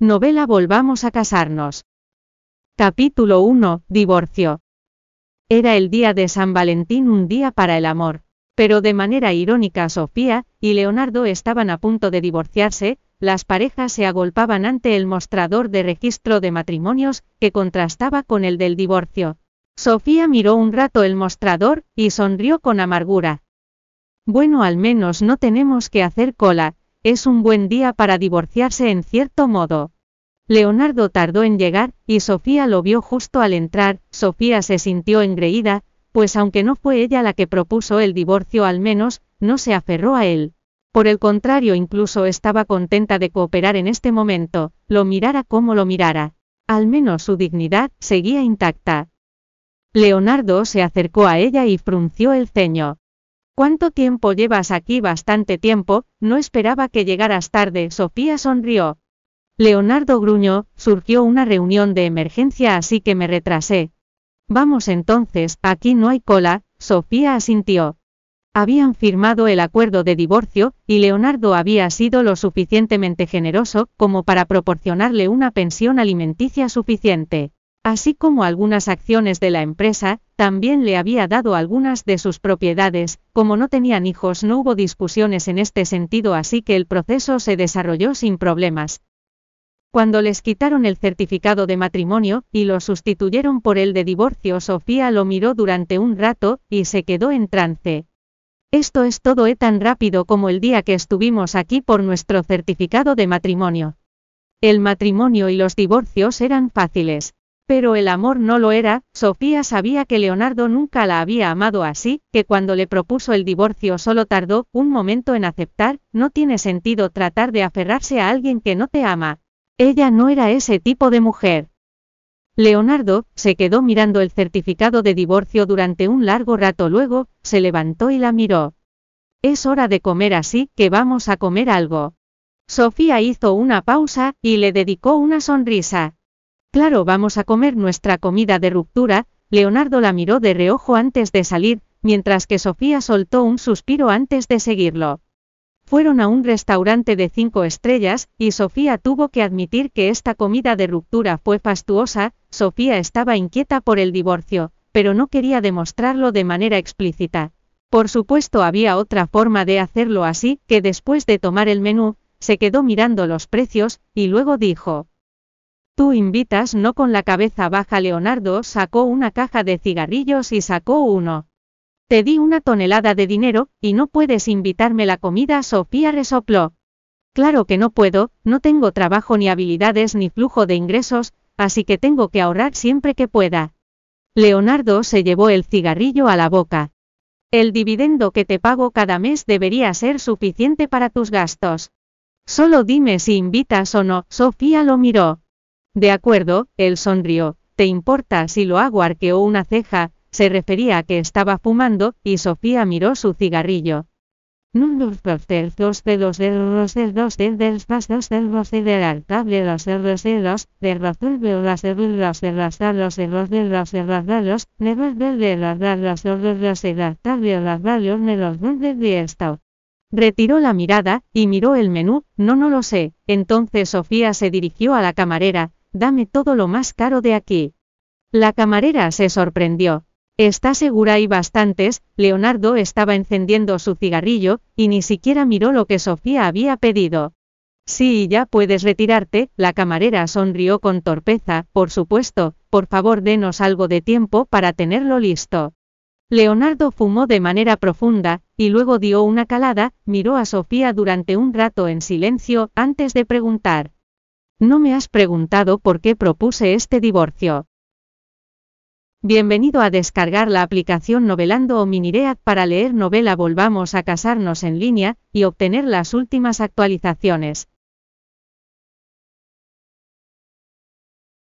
Novela Volvamos a casarnos. Capítulo 1. Divorcio. Era el día de San Valentín, un día para el amor. Pero de manera irónica Sofía y Leonardo estaban a punto de divorciarse, las parejas se agolpaban ante el mostrador de registro de matrimonios, que contrastaba con el del divorcio. Sofía miró un rato el mostrador, y sonrió con amargura. Bueno, al menos no tenemos que hacer cola, es un buen día para divorciarse en cierto modo. Leonardo tardó en llegar, y Sofía lo vio justo al entrar, Sofía se sintió engreída, pues aunque no fue ella la que propuso el divorcio al menos, no se aferró a él. Por el contrario, incluso estaba contenta de cooperar en este momento, lo mirara como lo mirara. Al menos su dignidad seguía intacta. Leonardo se acercó a ella y frunció el ceño. ¿Cuánto tiempo llevas aquí? Bastante tiempo, no esperaba que llegaras tarde. Sofía sonrió. Leonardo gruñó, surgió una reunión de emergencia así que me retrasé. Vamos entonces, aquí no hay cola, Sofía asintió. Habían firmado el acuerdo de divorcio, y Leonardo había sido lo suficientemente generoso como para proporcionarle una pensión alimenticia suficiente. Así como algunas acciones de la empresa, también le había dado algunas de sus propiedades, como no tenían hijos no hubo discusiones en este sentido así que el proceso se desarrolló sin problemas. Cuando les quitaron el certificado de matrimonio, y lo sustituyeron por el de divorcio, Sofía lo miró durante un rato, y se quedó en trance. Esto es todo es tan rápido como el día que estuvimos aquí por nuestro certificado de matrimonio. El matrimonio y los divorcios eran fáciles. Pero el amor no lo era, Sofía sabía que Leonardo nunca la había amado así, que cuando le propuso el divorcio solo tardó un momento en aceptar, no tiene sentido tratar de aferrarse a alguien que no te ama. Ella no era ese tipo de mujer. Leonardo, se quedó mirando el certificado de divorcio durante un largo rato luego, se levantó y la miró. Es hora de comer así, que vamos a comer algo. Sofía hizo una pausa, y le dedicó una sonrisa. Claro, vamos a comer nuestra comida de ruptura, Leonardo la miró de reojo antes de salir, mientras que Sofía soltó un suspiro antes de seguirlo. Fueron a un restaurante de cinco estrellas, y Sofía tuvo que admitir que esta comida de ruptura fue fastuosa, Sofía estaba inquieta por el divorcio, pero no quería demostrarlo de manera explícita. Por supuesto había otra forma de hacerlo así, que después de tomar el menú, se quedó mirando los precios, y luego dijo, Tú invitas no con la cabeza baja. Leonardo sacó una caja de cigarrillos y sacó uno. Te di una tonelada de dinero, y no puedes invitarme la comida. Sofía resopló. Claro que no puedo, no tengo trabajo ni habilidades ni flujo de ingresos, así que tengo que ahorrar siempre que pueda. Leonardo se llevó el cigarrillo a la boca. El dividendo que te pago cada mes debería ser suficiente para tus gastos. Solo dime si invitas o no. Sofía lo miró. De acuerdo, él sonrió. ¿Te importa si lo hago? arqueó una ceja, se refería a que estaba fumando, y Sofía miró su cigarrillo. Retiró la mirada, y miró el menú, no no lo sé, entonces Sofía se dirigió a la camarera, dame todo lo más caro de aquí. La camarera se sorprendió. ¿Está segura hay bastantes? Leonardo estaba encendiendo su cigarrillo, y ni siquiera miró lo que Sofía había pedido. Sí, ya puedes retirarte, la camarera sonrió con torpeza, por supuesto, por favor denos algo de tiempo para tenerlo listo. Leonardo fumó de manera profunda, y luego dio una calada, miró a Sofía durante un rato en silencio, antes de preguntar. No me has preguntado por qué propuse este divorcio. Bienvenido a descargar la aplicación Novelando o Miniread para leer novela Volvamos a casarnos en línea y obtener las últimas actualizaciones.